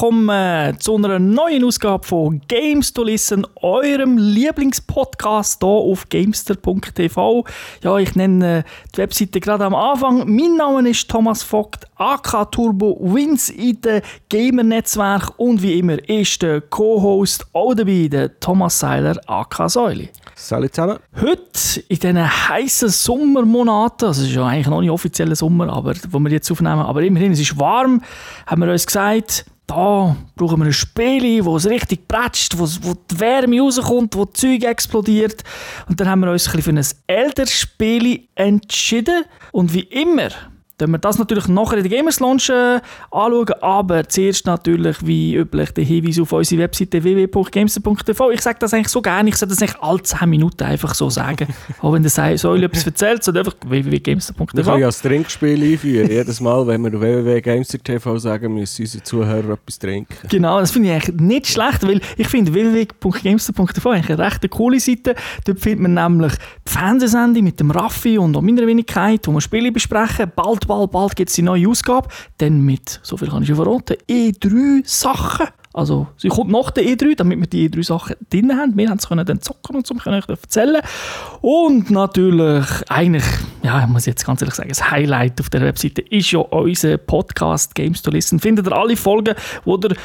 willkommen zu einer neuen Ausgabe von Games to Listen, eurem Lieblingspodcast hier auf gamester.tv. Ja, ich nenne die Webseite gerade am Anfang. Mein Name ist Thomas Vogt, AK Turbo Wins in dem Gamer-Netzwerk und wie immer ist der Co-Host auch dabei, der Thomas Seiler, AK Säuli. Salut zusammen. Heute, in diesen heißen Sommermonaten, also es ist ja eigentlich noch nicht offizieller Sommer, aber, wo wir jetzt aufnehmen, aber immerhin, es ist warm, haben wir uns gesagt, da brauchen wir ein Spiel, wo es richtig prätscht, wo, wo die Wärme rauskommt, wo das Zeug explodiert. Und dann haben wir uns ein für ein älteres Spiel entschieden. Und wie immer dann wir das natürlich nachher in der Gamers Launch äh, anschauen, aber zuerst natürlich, wie üblich, der Hinweis auf unsere Webseite www.gamester.tv. Ich sage das eigentlich so gerne, ich sage das eigentlich alle 10 Minuten einfach so sagen. Auch wenn der Säule etwas erzählt, sondern einfach www.gamester.tv. Wir können ja das Trinkspiel einführen. Jedes Mal, wenn wir www.gamester.tv sagen, müssen unsere Zuhörer etwas trinken. Genau, das finde ich eigentlich nicht schlecht, weil ich finde www.gamester.tv eigentlich eine recht coole Seite. Dort findet man nämlich die Fernsehsendung mit dem Raffi und auch meiner Wenigkeit, wo wir Spiele besprechen. Bald bald, bald gibt es die neue Ausgabe. Dann mit, so viel kann ich schon verraten, E3 Sachen. Also, sie kommt nach der E3, damit wir die E3 Sachen drin haben. Wir haben es dann zocken und so, können erzählen. Und natürlich, eigentlich, ja, ich muss jetzt ganz ehrlich sagen, das Highlight auf der Webseite ist ja unser Podcast Games to Listen. Findet ihr alle Folgen, wo, der,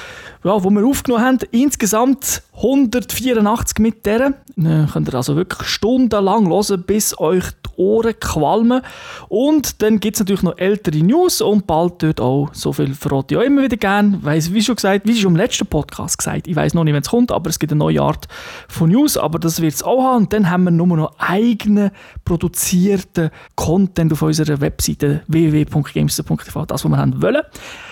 ja, wo wir aufgenommen haben. Insgesamt 184 mit deren. Dann könnt ihr also wirklich stundenlang hören, bis euch die Ohren qualmen. Und dann gibt es natürlich noch ältere News und bald dort auch, so viel verrate ich auch immer wieder gerne. Weiss, wie schon gesagt, wie schon im letzten Podcast gesagt, ich weiß noch nicht, wenn es kommt, aber es gibt eine neue Art von News, aber das wird es auch haben. Und dann haben wir nur noch eigenen produzierten Content auf unserer Webseite www.gamester.tv, das, was wir haben wollen.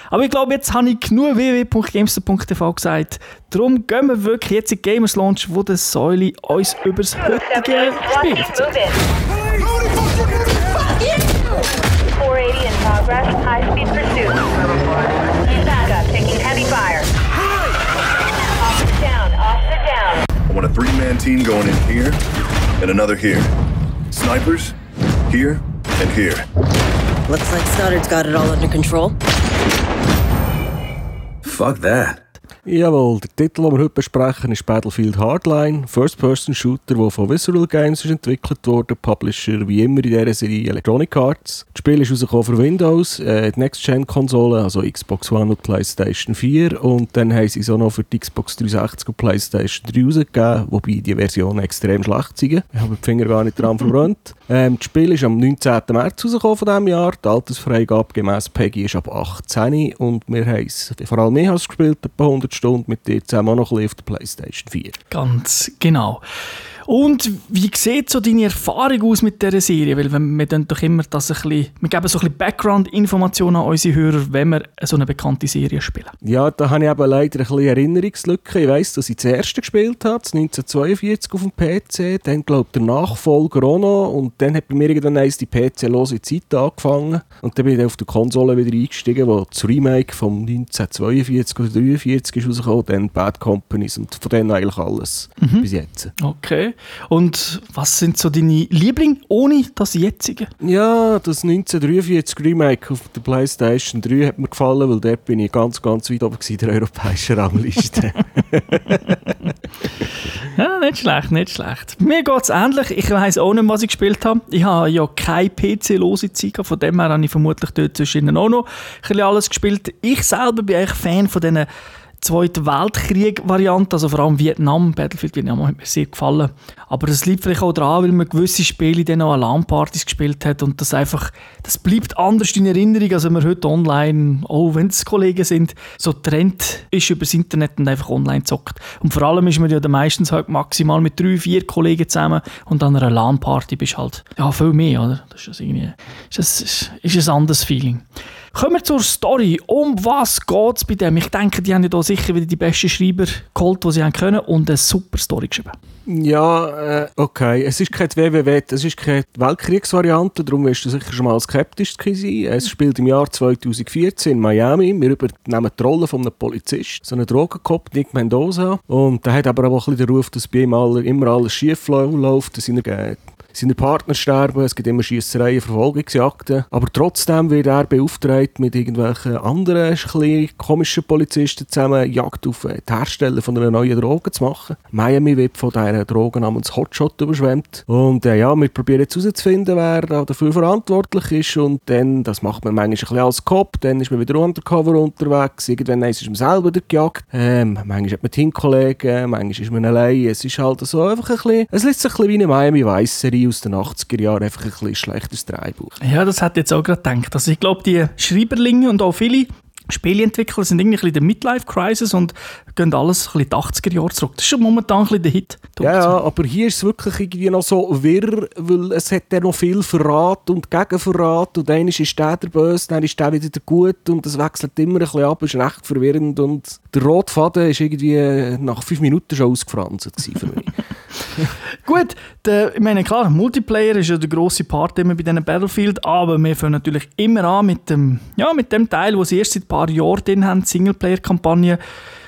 Aber ich glaube, jetzt habe ich genug www.gamester.tv gesagt. Darum gehen wir wirklich jetzt in die Gamers Launch, wo der Säule uns über das heutige Spiel erzählt. 480 in progress, high speed pursuit. I want a three-man team going in here and another here. Snipers, here and here. Looks like Stoddard's got it all under control. Fuck that. Jawohl, der Titel, den wir heute besprechen, ist Battlefield Hardline, First-Person-Shooter, der von Visceral Games ist entwickelt wurde, Publisher wie immer in dieser Serie Electronic Arts. Das Spiel ist rausgekommen für Windows, äh, die Next-Gen-Konsole, also Xbox One und PlayStation 4 und dann haben sie es auch noch für die Xbox 360 und PlayStation 3 rausgegeben, wobei die Versionen extrem schlecht sind. Ich habe die Finger gar nicht dran verbrannt. Ähm, das Spiel ist am 19. März rausgekommen von diesem Jahr, die Altersfreigabe gemäß PEGI ist ab 18 und wir haben es, vor allem ich habe es gespielt, etwa 100 Stunde mit dir zusammen auch noch ein auf der Playstation 4. Ganz genau. Und wie sieht so deine Erfahrung aus mit dieser Serie? Weil wir dann doch immer das ein bisschen, wir geben so ein bisschen Background-Informationen an unsere Hörer, wenn wir so eine bekannte Serie spielen. Ja, da habe ich aber leider ein bisschen Erinnerungslücke. Ich weiss, dass ich das erste gespielt habe, 1942 auf dem PC, dann glaube ich der Nachfolger auch noch und dann hat bei mir irgendwann eins die PC-lose Zeit angefangen und dann bin ich auf der Konsole wieder eingestiegen, wo das Remake vom 1942 oder 1943 ist rausgekommen, dann Bad Companies und von denen eigentlich alles mhm. bis jetzt. Okay. Und was sind so deine Lieblinge ohne das jetzige? Ja, das 1943 Remake auf der PlayStation 3 hat mir gefallen, weil dort bin ich ganz, ganz weit oben in der europäischen Rangliste. ja, nicht schlecht, nicht schlecht. Mir geht es ähnlich. Ich weiß auch nicht, was ich gespielt habe. Ich habe ja keine PC-lose Zeit von dem her habe ich vermutlich dort zwischen auch noch ein bisschen alles gespielt. Ich selber bin eigentlich Fan von diesen Zweite Weltkrieg-Variante, also vor allem Vietnam, Battlefield Vietnam hat mir sehr gefallen. Aber das liegt vielleicht auch daran, weil man gewisse Spiele dann auch an LAN-Partys gespielt hat und das einfach, das bleibt anders in Erinnerung, als wenn man heute online, auch wenn es Kollegen sind, so Trend ist über das Internet und einfach online zockt. Und vor allem ist man ja meistens halt maximal mit drei, vier Kollegen zusammen und an einer LAN-Party bist halt, ja, viel mehr, oder? Das ist, irgendwie, ist, das, ist ein anderes Feeling. Kommen wir zur Story. Um was geht es bei dem? Ich denke, die haben ja da sicher wieder die besten Schreiber geholt, die sie haben können und eine super Story geschrieben. Ja, äh, okay. Es ist kein WWW, es ist keine Weltkriegsvariante, darum wirst du sicher schon mal skeptisch sein. Es spielt im Jahr 2014 in Miami. Wir übernehmen die Rolle von einem Polizist, so einen Drogenkopf, Nick Mendoza. Und der hat aber auch ein bisschen den Ruf, dass bei ihm immer alles schief läuft, dass er seine Partner sterben, es gibt immer Schiessereien, Verfolgungsjagden. Aber trotzdem wird er beauftragt, mit irgendwelchen anderen komischen Polizisten zusammen Jagd auf die Hersteller von einer neuen Droge zu machen. Miami wird von dieser Droge namens Hotshot überschwemmt. Und äh, ja, wir probieren jetzt herauszufinden, wer dafür verantwortlich ist. Und dann, das macht man manchmal ein bisschen als Cop, dann ist man wieder undercover unterwegs. Irgendwann ist man selber gejagt. Ähm, manchmal hat man Teamkollegen, manchmal ist man allein. Es ist halt so einfach ein bisschen, es lässt sich ein bisschen wie eine Miami Aus den 80er Jahren, einfach ein bisschen schlechtes Drehbuch. Ja, das hat jetzt auch gerade gedacht. Also ich glaube, die Schreiberlinge und auch viele Spieleentwickler sind irgendwie in der Midlife-Crisis und gehen alles ein bisschen die 80er Jahre zurück. Das ist schon momentan ein bisschen der Hit. Ja, ja, aber hier ist es wirklich irgendwie noch so wirr, weil es hat ja noch viel Verrat und Gegenverrat und dann ist der der Böse, dann ist der wieder der Gut und es wechselt immer ein bisschen ab, ist recht verwirrend und der rote Faden ist irgendwie nach fünf Minuten schon ausgefranst für mich. Gut, der, ich meine, klar, Multiplayer ist ja der grosse Part immer bei diesen Battlefield, aber wir fangen natürlich immer an mit dem, ja, mit dem Teil, wo sie erst seit ein paar Jahren drin haben, Singleplayer-Kampagne.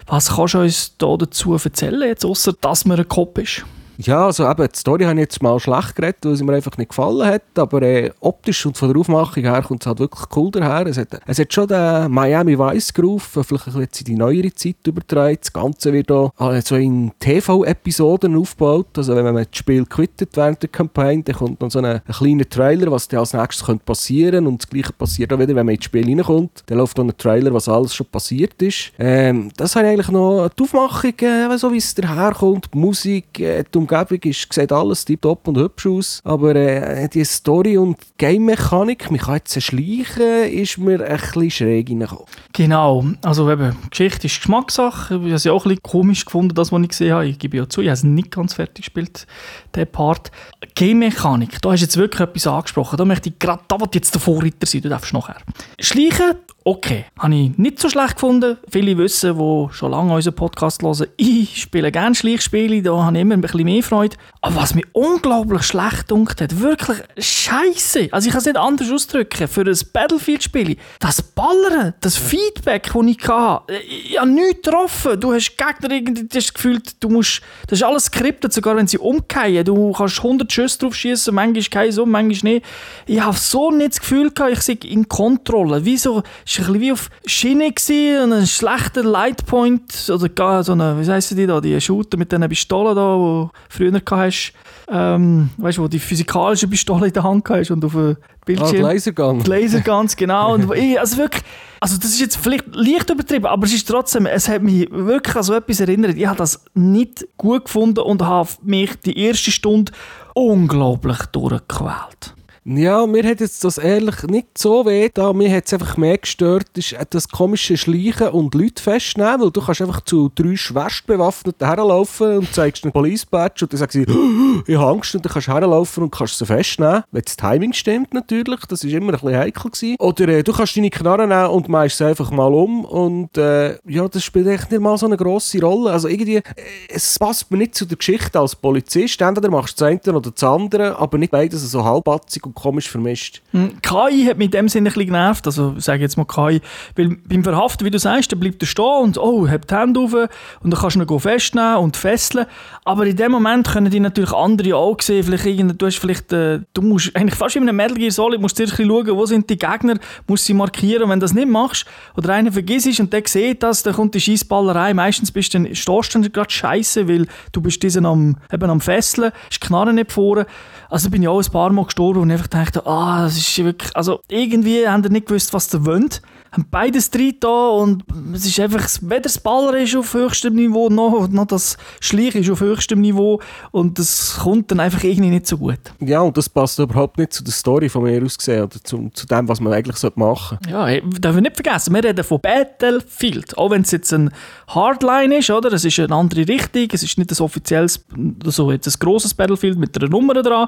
Was kannst du uns da dazu erzählen, jetzt, außer dass man ein Kopf ist? Ja, also eben, die Story habe ich jetzt mal schlecht geredet, weil sie mir einfach nicht gefallen hat, aber äh, optisch und von der Aufmachung her kommt es halt wirklich cool daher. Es hat, es hat schon den Miami Vice Groove, vielleicht ein bisschen in die neuere Zeit übertragen. Das Ganze wird auch äh, so in TV-Episoden aufgebaut, also wenn man das Spiel quittet während der Kampagne, dann kommt dann so ein, ein kleiner Trailer, was dann als nächstes könnte passieren und das Gleiche passiert auch wieder, wenn man ins Spiel reinkommt. Dann läuft dann ein Trailer, was alles schon passiert ist. Ähm, das habe ich eigentlich noch die Aufmachung, äh, so wie es daherkommt, die Musik, äh, die Umgebung ist, sieht alles tiptop und hübsch aus. Aber äh, die Story und Game-Mechanik, mich kann jetzt schleichen, ist mir ein schräg reingekommen. Genau, also eben, Geschichte ist Geschmackssache. Ich habe es auch ein bisschen komisch gefunden, das, was ich gesehen habe. Ich gebe ja zu, ich habe es nicht ganz fertig gespielt, der Part. Game-Mechanik, da hast du jetzt wirklich etwas angesprochen. Da möchte ich gerade, da will jetzt der Vorreiter sein, du darfst nachher. Schleichen okay. Habe ich nicht so schlecht gefunden. Viele wissen, die schon lange unseren Podcast hören, ich spiele gerne Schleichspiele, da habe ich immer ein bisschen mehr Freude. Aber was mir unglaublich schlecht dunkt hat, wirklich scheiße. Also ich kann es nicht anders ausdrücken, für ein Battlefield-Spiel, das Ballern, das Feedback, das ich hatte, ich habe nichts getroffen. Du hast Gegner irgendwie, das Gefühl, du musst, das ist alles skriptet, sogar wenn sie umkehren. Du kannst 100 Schüsse drauf schießen, manchmal kein so, manchmal nicht. Ich habe so nicht das Gefühl gehabt, ich sei in Kontrolle. Wieso war ein bisschen wie auf Schiene gewesen, ein schlechter Lightpoint, oder so eine, wie heissen die da, die Shooter mit diesen Pistolen da, die du früher hast, ähm, weißt du, wo die physikalische Pistole in der Hand hast und auf dem Bildschirm. Ah, Lasergun. Laserguns, genau. und ich, also wirklich, also das ist jetzt vielleicht leicht übertrieben, aber es ist trotzdem, es hat mich wirklich an so etwas erinnert. Ich habe das nicht gut gefunden und habe mich die erste Stunde unglaublich durchgequält. Ja, mir hat jetzt das ehrlich nicht so weh da. Mir hat es einfach mehr gestört, ist das komische Schleichen und Leute festnehmen, weil du kannst einfach zu drei Schwerstbewaffneten herlaufen und zeigst einen Police Badge und dann sagst sie, ich habe Angst und dann kannst du herlaufen und kannst sie festnehmen. Wenn das Timing stimmt natürlich, das ist immer ein bisschen heikel gewesen. Oder äh, du kannst deine Knarre nehmen und machst sie einfach mal um und äh, ja, das spielt echt nicht mal so eine grosse Rolle. Also irgendwie, äh, es passt mir nicht zu der Geschichte als Polizist. Entweder machst du das eine oder das andere, aber nicht beides so halbpatzig und komisch vermischt. Hm, KI hat mit dem Sinne ein bisschen genervt, also sage jetzt mal KI, weil beim Verhaften, wie du sagst, dann bleibt er stehen und oh, hebt die Hände auf und dann kannst du ihn festnehmen und fesseln, aber in dem Moment können die natürlich andere auch sehen, vielleicht du hast vielleicht, äh, du musst eigentlich fast wie in einem Metal Gear Solid, musst du schauen, wo sind die Gegner, musst sie markieren und wenn du das nicht machst oder einer vergisst und der sieht das, dann kommt die Schießballerei, meistens bist du dann, stehst du dann gerade scheiße, weil du bist diesen am, eben am Fesseln, ist die Knarre nicht vorne, also bin ich auch ein paar Mal gestorben und einfach dachte, ah, das ist wirklich, also irgendwie haben die nicht gewusst, was sie wollen haben beides drin da und es ist einfach, weder das Baller ist auf höchstem Niveau, noch, noch das Schleich ist auf höchstem Niveau und das kommt dann einfach irgendwie nicht so gut. Ja, und das passt überhaupt nicht zu der Story von mir aus gesehen oder zu, zu dem, was man eigentlich machen sollte. Ja, darf ich nicht vergessen, wir reden von Battlefield, auch wenn es jetzt ein Hardline ist, oder? Es ist eine andere Richtung, es ist nicht ein offizielles, so jetzt ein grosses Battlefield mit einer Nummer dran,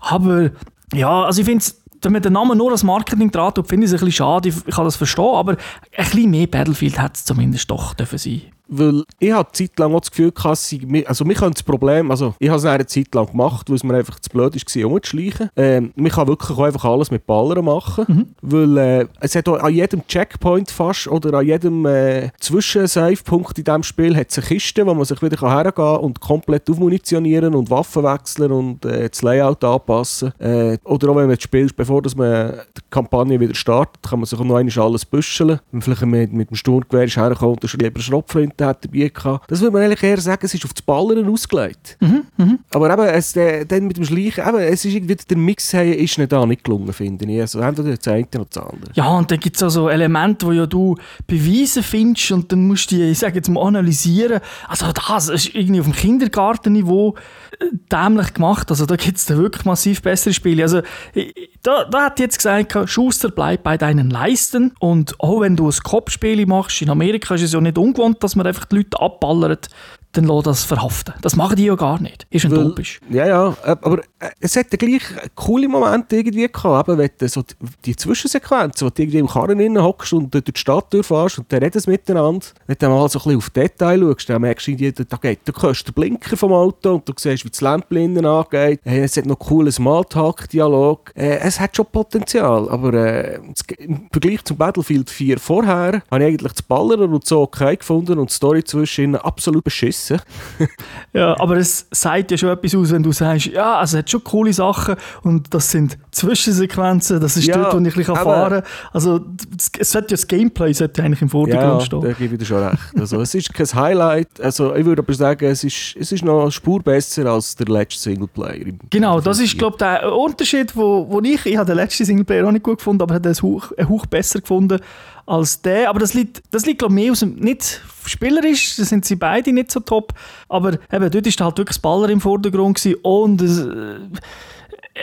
aber ja, also ich finde es wenn man den Namen nur als Marketing tut, finde ich es ein bisschen schade. Ich kann das verstehen, aber ein bisschen mehr Battlefield hätte es zumindest doch dürfen sein weil ich habe Zeit lang auch das Gefühl gehabt, sie- also mich kann das Problem, also ich habe es eine Zeit lang gemacht, weil es mir einfach zu blöd war, umzuschleichen. Ähm, man kann wirklich auch einfach alles mit Ballern machen, weil äh, es hat auch an jedem Checkpoint fast oder an jedem äh, Zwischensave-Punkt in diesem Spiel hat es eine Kiste, wo man sich wieder hergehen kann und komplett aufmunitionieren und Waffen wechseln und äh, das Layout anpassen. Äh, oder auch wenn man das Spiel, bevor dass man die Kampagne wieder startet, kann man sich auch noch einmal alles büscheln. Wenn man vielleicht mit, mit dem Sturmgewehr ist hergekommen und lieber eine Schrotflinte hat dabei gehabt. Das würde man eigentlich eher sagen, es ist auf das Ballern ausgelegt. Aber eben, es, äh, dann mit dem Schleichen, eben, es ist irgendwie, der Mix hey, ist nicht da nicht gelungen, finde ich. Also entweder das eine oder das andere. Ja, und dann gibt es auch so Elemente, wo ja du Beweise findest und dann musst du die, ich sage jetzt mal, analysieren. Also das ist irgendwie auf dem Kindergartenniveau äh, dämlich gemacht. Also da gibt es wirklich massiv bessere Spiele. Also da, da hat jetzt gesagt, Schuster, bleib bei deinen Leisten. Und auch wenn du ein Kopfspiel machst, in Amerika ist es ja nicht ungewohnt, dass man einfach die Leute abballert, dann lass das verhaften. Das machen die ja gar nicht. Ist Weil- utopisch. Ja, ja, äh, aber äh, es hat ja gleich coole Momente irgendwie gehabt, eben, wenn du so die, die Zwischensequenzen, wo du irgendwie im Karren innen hockst und durch die Stadt durchfährst und dann reden sie miteinander. Wenn du mal so ein bisschen auf Detail schaust, dann merkst du, da, geht, da hörst du den Blinker vom Auto und du siehst, wie das Lämpchen innen angeht. Es hat noch coolen Smalltalk-Dialog. Äh, es hat schon Potenzial, aber äh, im Vergleich zum Battlefield 4 vorher habe ich eigentlich das Ballern und so okay gefunden und die Story zwischen absolut beschissen. Ja, aber es sagt ja schon etwas aus, wenn du sagst, ja, also es hat schon coole Sachen und das sind Zwischensequenzen, das ist Ja, dort, wo ich ein bisschen aber- fahren kann. Also es sollte ja das Gameplay sollte eigentlich im Vordergrund Ja, stehen. da gebe ich dir schon recht. Also, es ist kein Highlight. Also, ich würde aber sagen, es ist, es ist noch eine Spur besser als der letzte Singleplayer. Genau, das ist, glaube ich, der Unterschied, wo, wo ich, ich habe den letzten Singleplayer auch nicht gut gefunden, aber habe den einen Hauch, einen Hauch besser gefunden als der. Aber das liegt, das liegt glaube ich, mehr aus dem, nicht spielerisch, da sind sie beide nicht so top, aber eben, dort ist halt wirklich das Baller im Vordergrund gewesen und es, äh,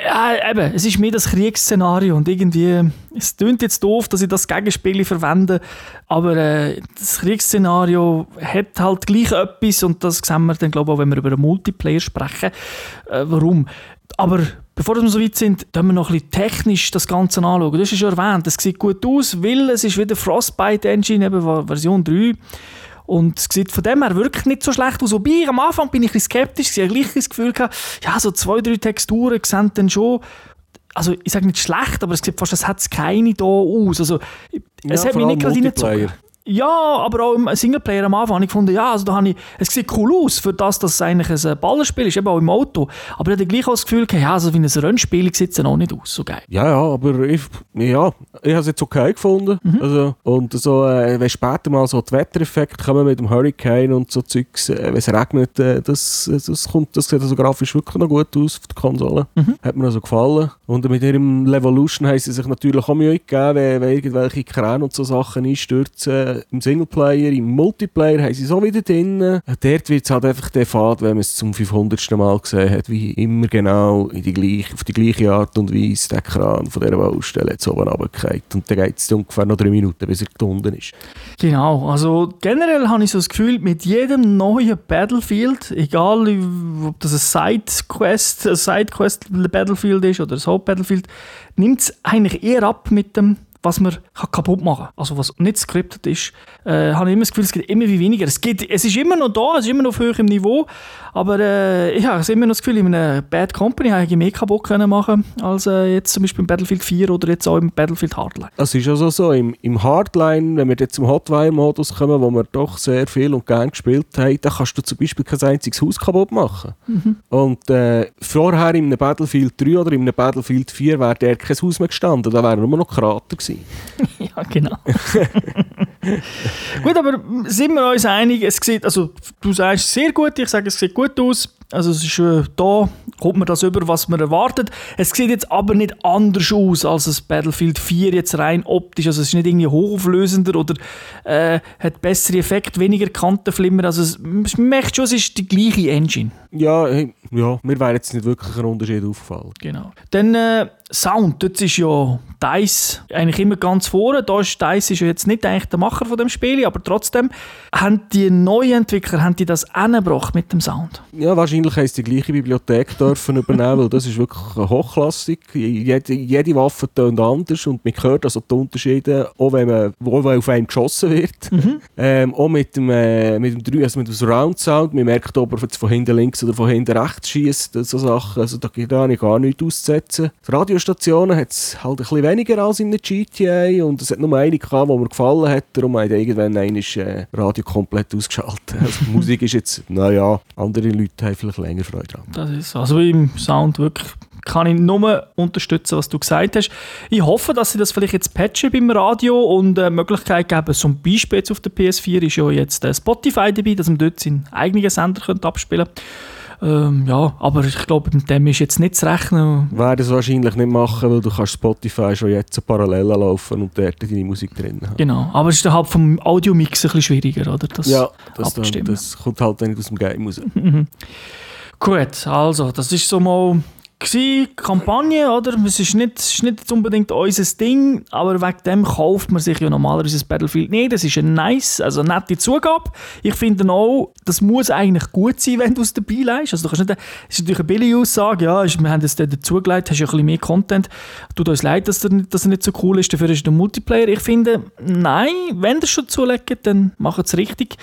ja, eben, es ist mehr das Kriegsszenario und irgendwie, es klingt jetzt doof, dass ich das Gegenspiel verwende, aber äh, das Kriegsszenario hat halt gleich etwas und das sehen wir dann, glaube ich, auch, wenn wir über einen Multiplayer sprechen. Äh, warum? Aber bevor wir so weit sind, können wir noch ein bisschen technisch das Ganze anschauen. Du hast es schon erwähnt, es sieht gut aus, weil es ist wieder Frostbite Engine, eben Version 3. Und es sieht von dem her wirklich nicht so schlecht aus. Wobei, am Anfang bin ich ein bisschen skeptisch. Ich hatte gleich das Gefühl, gehabt, ja, so zwei, drei Texturen sehen dann schon, also ich sage nicht schlecht, aber es sieht fast, als hätte es keine da aus. Also, es Ja, hat mich nicht gerade reingezogen. Ja, aber auch im Singleplayer am Anfang habe ich gefunden, ja, also da habe ich, es sieht cool aus, für das, dass es eigentlich ein äh, Ballerspiel ist, eben auch im Auto. Aber ich hatte gleich auch das Gefühl, ja, also wie ein Rennspiel sieht es auch nicht aus, so geil. Ja, ja, aber ich, ja, ich habe es jetzt okay gefunden. Mhm. Also, und so, äh, wenn später mal so die Wettereffekte kommen mit dem Hurricane und so Zeugs, äh, wenn es regnet, äh, das, das, kommt, das sieht also grafisch wirklich noch gut aus auf der Konsole. Mhm. Hat mir also gefallen. Und mit ihrem Levolution haben sie sich natürlich auch Mühe gegeben, wenn, wenn irgendwelche Kräne und so Sachen einstürzen. Im Singleplayer, im Multiplayer haben sie so wieder drin. Dort wird es halt einfach der Fahrt, wenn man es zum 500. Mal gesehen hat, wie immer genau in die gleiche, auf die gleiche Art und Weise der Kran von dieser Baustelle jetzt oben runtergefallen. Und dann geht es ungefähr noch drei Minuten, bis er unten ist. Genau, also generell habe ich so das Gefühl, mit jedem neuen Battlefield, egal ob das ein Sidequest, ein Sidequest Battlefield ist oder ein Hauptbattlefield, nimmt es eigentlich eher ab mit dem, was man kann kaputt machen kann. Also was nicht scripted ist, äh, habe ich immer das Gefühl, es geht immer wie weniger. Es, geht, es ist immer noch da, es ist immer noch auf höherem Niveau, aber äh, ich habe immer noch das Gefühl, in einer Bad Company habe ich mehr kaputt können machen als äh, jetzt zum Beispiel im Battlefield 4 oder jetzt auch im Battlefield Hardline. Es ist also so, im, im Hardline, wenn wir jetzt zum Hotwire-Modus kommen, wo wir doch sehr viel und gern gespielt haben, da kannst du zum Beispiel kein einziges Haus kaputt machen. Und äh, vorher in einem Battlefield 3 oder in einem Battlefield 4 wäre der kein Haus mehr gestanden, da wären nur noch Krater gewesen. Ja, genau. gut, aber sind wir uns einig, es sieht, also du sagst sehr gut, ich sage, es sieht gut aus. Also es ist äh, da, kommt man das über, was man erwartet. Es sieht jetzt aber nicht anders aus als das Battlefield 4 jetzt rein optisch. Also es ist nicht irgendwie hochauflösender oder äh, hat bessere Effekte, weniger Kantenflimmer. Also es, man merkt schon, es ist die gleiche Engine. Ja, ja, mir wäre jetzt nicht wirklich ein Unterschied aufgefallen. Genau. Dann äh, Sound, dort ist ja DICE eigentlich immer ganz vorne. Da ist DICE ist ja jetzt nicht eigentlich der Macher von dem Spiel, aber trotzdem haben die neuen Entwickler haben die das angebracht mit dem Sound. Ja, wahrscheinlich haben sie die gleiche Bibliothek dürfen übernehmen, weil das ist wirklich eine Hochklassik. Jede, jede Waffe tönt anders und man hört also die Unterschiede, auch wenn, man, auch wenn auf einem geschossen wird. Mhm. Ähm, auch mit dem, äh, mit dem, drei- also mit dem Surround Sound, man merkt, ob er von hinten links oder von hinten rechts schießt, so Sachen. Also da gibt es gar nichts auszusetzen. Die Radiostationen hat es halt ein bisschen weniger als in der GTA und es hat nur eine gehabt, die mir gefallen hat, darum hat irgendwann einmal äh, Radio komplett ausgeschaltet. Also Musik ist jetzt, naja, andere Leute haben vielleicht länger Freude dran. Das ist so. also im Sound wirklich kann ich nur unterstützen, was du gesagt hast. Ich hoffe, dass sie das vielleicht jetzt patchen beim Radio und äh, Möglichkeit geben. Zum Beispiel jetzt auf der PS4 ist ja jetzt äh, Spotify dabei, dass man dort seinen eigenen Sender könnte abspielen ähm, ja, aber ich glaube, mit dem ist jetzt nicht zu rechnen. Werden es wahrscheinlich nicht machen, weil du kannst Spotify schon jetzt so parallel laufen und dort deine Musik drin haben. Genau, aber es ist dann halt vom Audiomix ein bisschen schwieriger, oder? Das Ja, das, dann, das kommt halt nicht aus dem Game raus. Gut, also, das ist so mal gsi, Kampagne, oder? Es ist nicht, es ist nicht unbedingt unser Ding, aber wegen dem kauft man sich ja normalerweise das Battlefield nicht. Das ist ein nice, also eine nette Zugabe. Ich finde auch, das muss eigentlich gut sein, wenn du es dabei leist. Also du kannst nicht, es ist natürlich eine billige Aussage, ja, ist- wir haben dort dazugelegt, hast ja ein bisschen mehr Content. Tut uns leid, dass, nicht- dass er nicht so cool ist, dafür ist der Multiplayer. Ich finde, nein, wenn ihr es schon zulegt, dann macht es richtig.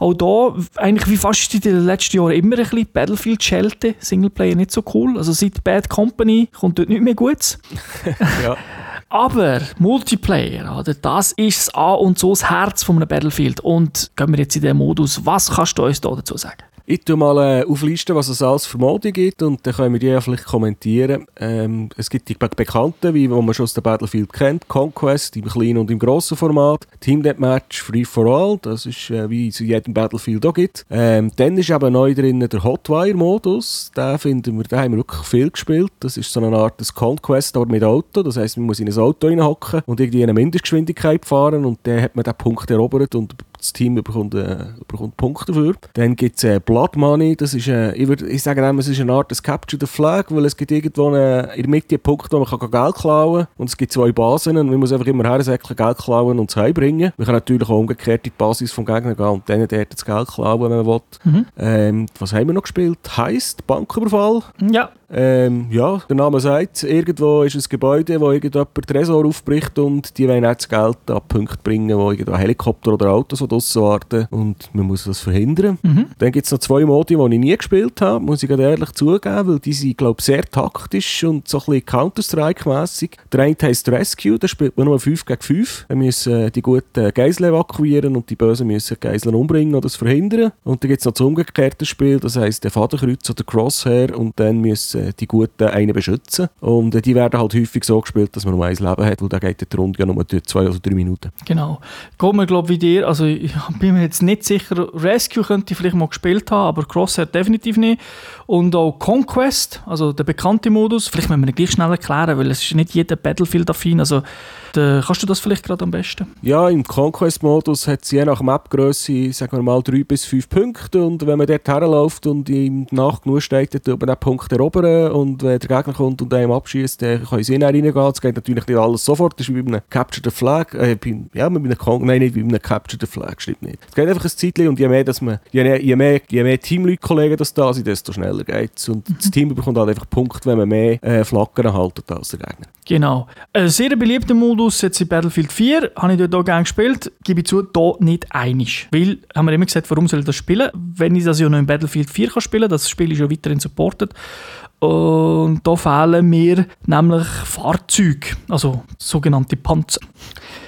Auch da, eigentlich wie fast in den letzten Jahren immer ein bisschen Battlefield-Schelte, Singleplayer nicht so cool. Also seit Bad Company kommt dort nicht mehr Gutes. ja. Aber Multiplayer, oder, das ist das A und so das Herz von einem Battlefield. Und gehen wir jetzt in den Modus. Was kannst du uns da dazu sagen? Ich tue mal äh, auflisten, was es alles für Modi gibt und dann können wir die ja vielleicht kommentieren. Ähm, es gibt die be bekannten, wie man schon aus dem Battlefield kennt, Conquest im kleinen und im grossen Format, Team Deathmatch, Free for All, das ist äh, wie es in jedem Battlefield auch gibt. Ähm, dann ist eben neu drin der Hotwire-Modus, den finden wir, den haben wir wirklich viel gespielt. Das ist so eine Art des Conquest, aber mit Auto, das heisst, man muss in ein Auto reinhocken und irgendwie eine Mindestgeschwindigkeit fahren und dann hat man den Punkt erobert und das Team bekommt, äh, bekommt Punkte dafür. Dann gibt es äh, Blood Money, das ist, äh, ich, würd, ich sage immer, es ist eine Art des Capture the Flag, weil es gibt irgendwo eine, in der Mitte einen Punkt, wo man kann Geld klauen kann und es gibt zwei Basen und man muss einfach immer hersäckeln, Geld klauen und es heimbringen. Man kann natürlich auch umgekehrt in die Basis vom Gegner gehen und dann dort das Geld klauen, wenn man will. Ähm, was haben wir noch gespielt? Heist, Banküberfall. Ja, Ähm, ja, der Name sagt irgendwo ist ein Gebäude, wo irgendjemand Tresor aufbricht und die wollen auch das Geld an Punkte bringen, wo irgendwo Helikopter oder Autos, draussen warten und man muss das verhindern. Dann gibt es noch zwei Modi, die ich nie gespielt habe, muss ich gerade ehrlich zugeben, weil die sind, glaube ich, sehr taktisch und so ein bisschen Counter-Strike-mässig. Der eine heisst Rescue, da spielt man nur 5 gegen 5. Wir müssen äh, die guten Geiseln evakuieren und die Bösen müssen Geiseln umbringen oder es verhindern. Und dann gibt es noch das umgekehrte Spiel, das heisst der Fadenkreuz oder Crosshair und dann müssen äh, die Guten einen beschützen. Und äh, die werden halt häufig so gespielt, dass man nur ein Leben hat, weil da geht die Runde ja nur zwei oder drei Minuten. genau. Geht mir, glaube wie dir, also ich bin mir jetzt nicht sicher, Rescue könnte ich vielleicht mal gespielt haben, aber Crosshair definitiv nicht. Und auch Conquest, also der bekannte Modus, vielleicht müssen wir ihn gleich schnell erklären, weil es ist nicht jeder Battlefield-affin, also da, kannst du das vielleicht gerade am besten? Ja, im Conquest-Modus hat es je nach Mapgröße, sagen wir mal, drei bis fünf Punkte. Und wenn man dort herläuft und ihm nach genug steht, dann tut man den Punkt erobern. Und wenn der Gegner kommt und einem abschießt, dann können sie reingehen. Es geht natürlich nicht alles sofort. Das ist wie bei einem Capture the Flag. Äh, bei, ja, mit einem Con Nein, nicht wie bei einem Capture the Flag, stimmt nicht. Es geht einfach ein Zeitchen und je mehr, dass man, je, mehr- je mehr, je mehr Teamleute-Kollegen das da sind, desto schneller geht es. Und das Team bekommt halt einfach Punkte, wenn man mehr äh, Flaggern haltet als der Gegner. Genau. Ein sehr beliebter Modus jetzt in Battlefield 4, habe ich dort auch gerne gespielt, gebe ich zu, da nicht einig. Weil, haben wir immer gesagt, warum soll ich das spielen? Wenn ich das ja noch in Battlefield 4 kann spielen das Spiel ist ja weiterhin supported. Und da fehlen mir nämlich Fahrzeuge, also sogenannte Panzer.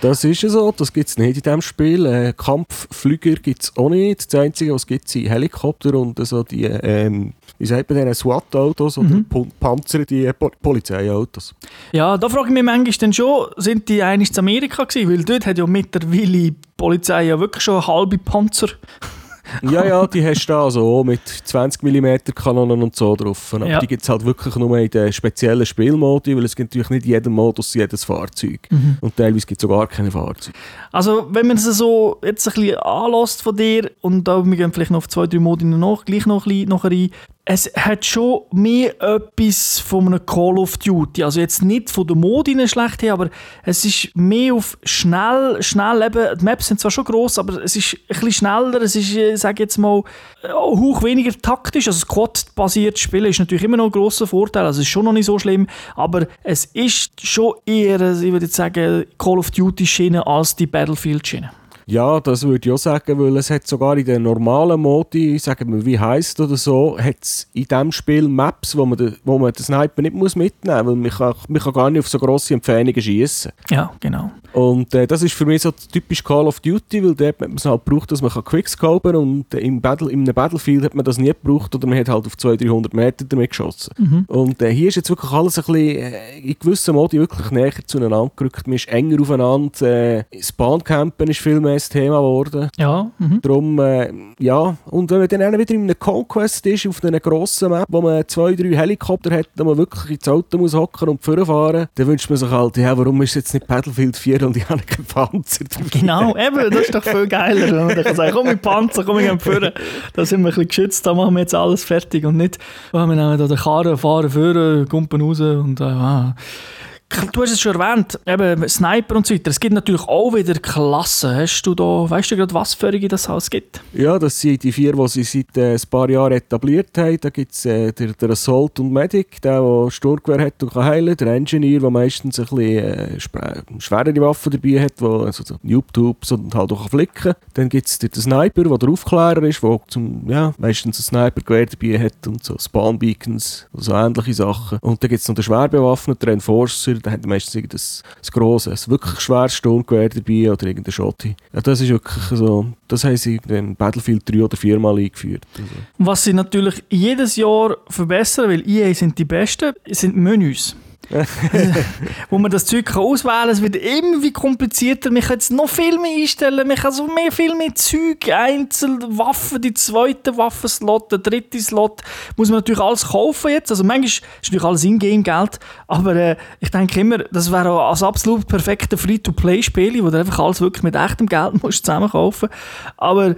Das ist ja so, das gibt es nicht in diesem Spiel. Äh, Kampfflüger gibt es auch nicht. Das Einzige, was es gibt, sind Helikopter und so die, ähm, wie sagt man denn, SWAT-Autos oder Pu- Panzer, die äh, Po Polizeiautos. Ja, da frage ich mich manchmal dann schon, sind die eigentlich in Amerika gewesen? Weil dort hat ja mittlerweile die Polizei ja wirklich schon halbe Panzer. Ja, ja, die hast du da also auch mit 20 mm Kanonen und so drauf. Aber Ja. die gibt es halt wirklich nur in den speziellen Spielmodi, weil es gibt natürlich nicht in jedem Modus jedes Fahrzeug. Und teilweise gibt es sogar keine Fahrzeuge. Also, wenn man es so jetzt ein bisschen anlässt von dir und da wir gehen vielleicht noch auf zwei, drei Modi noch, gleich noch ein bisschen nachher rein, es hat schon mehr etwas von einem Call of Duty. Also jetzt nicht von der Mode schlecht her, aber es ist mehr auf schnell, schnell eben, die Maps sind zwar schon gross, aber es ist ein bisschen schneller, es ist, ich äh, sage jetzt mal, äh, hoch weniger taktisch. Also Squad-basiert Spielen ist natürlich immer noch ein grosser Vorteil, also es ist schon noch nicht so schlimm, aber es ist schon eher, ich würde jetzt sagen, Call of Duty-Schiene als die Battlefield-Schiene. Ja, das würde ich auch sagen, weil es hat sogar in den normalen Modi, sagen wir wie heisst oder so, hat es in diesem Spiel Maps, wo man, den, wo man den Sniper nicht muss mitnehmen muss, weil man kann, man kann gar nicht auf so grosse Entfernungen schießen. Ja, genau. Und äh, das ist für mich so typisch Call of Duty, weil dort hat man es halt gebraucht, dass man quickscopen kann und im Battle, in einem Battlefield hat man das nie gebraucht oder man hat halt auf 200, 300 Meter damit geschossen. Mhm. Und äh, hier ist jetzt wirklich alles ein bisschen, äh, in gewissen Modi wirklich näher zueinander gerückt. Man ist enger aufeinander, äh, Spawncampen ist viel mehr das Thema geworden. Ja. Mhm. Darum, äh, ja. Und wenn man dann wieder in einem Conquest ist, auf einer grossen Map, wo man zwei, drei Helikopter hat, wo man wirklich ins Auto muss hocken und fahren, dann wünscht man sich halt, ja, warum ist jetzt nicht Battlefield 4 und ich habe keinen Panzer dabei? Genau, eben, das ist doch viel geiler, wenn man dann kann sagen, komm mit Panzer, komm ich führen. Da sind wir ein bisschen geschützt, da machen wir jetzt alles fertig und nicht, oh, wir nehmen da den Karren, fahren, führen, kumpen raus und äh, ah du hast es schon erwähnt, eben Sniper und so weiter. Es gibt natürlich auch wieder Klassen. Hast du da, weißt du gerade, was für das alles gibt? Ja, das sind die vier, die sie seit äh, ein paar Jahren etabliert haben. Da gibt es äh, der, der Assault und Medic, der, der Sturmgewehr hat und kann heilen. Der Engineer, der meistens ein bisschen äh, schwerere Waffen dabei hat, wo, also so Noob-Tubes und halt auch flicken kann. Dann gibt es den Sniper, der der Aufklärer ist, der zum, ja, meistens ein Sniper-Gewehr dabei hat und so Spawn-Beacons, so ähnliche Sachen. Und dann gibt es noch den schwerbewaffneten Enforcer, da hat meistens ein grosses, ein wirklich schweres Sturmgewehr dabei oder irgendein Schotti. Ja, das ist wirklich so, das haben sie in Battlefield 3 oder 4 Mal eingeführt. Also. Was sie natürlich jedes Jahr verbessern, weil EA sind die Besten, sind Menüs. wo man das Zeug auswählen kann. Es wird immer wie komplizierter. Man kann jetzt noch viel mehr einstellen. Man kann so mehr, viel mehr Zeug, einzelne Waffen, die zweite Waffenslot, der dritte Slot. Muss man natürlich alles kaufen jetzt. Also manchmal ist natürlich alles Ingame-Geld. Aber äh, ich denke immer, das wäre auch als absolut perfekte Free-to-Play-Spiel, wo du einfach alles wirklich mit echtem Geld musst zusammen kaufen Aber äh,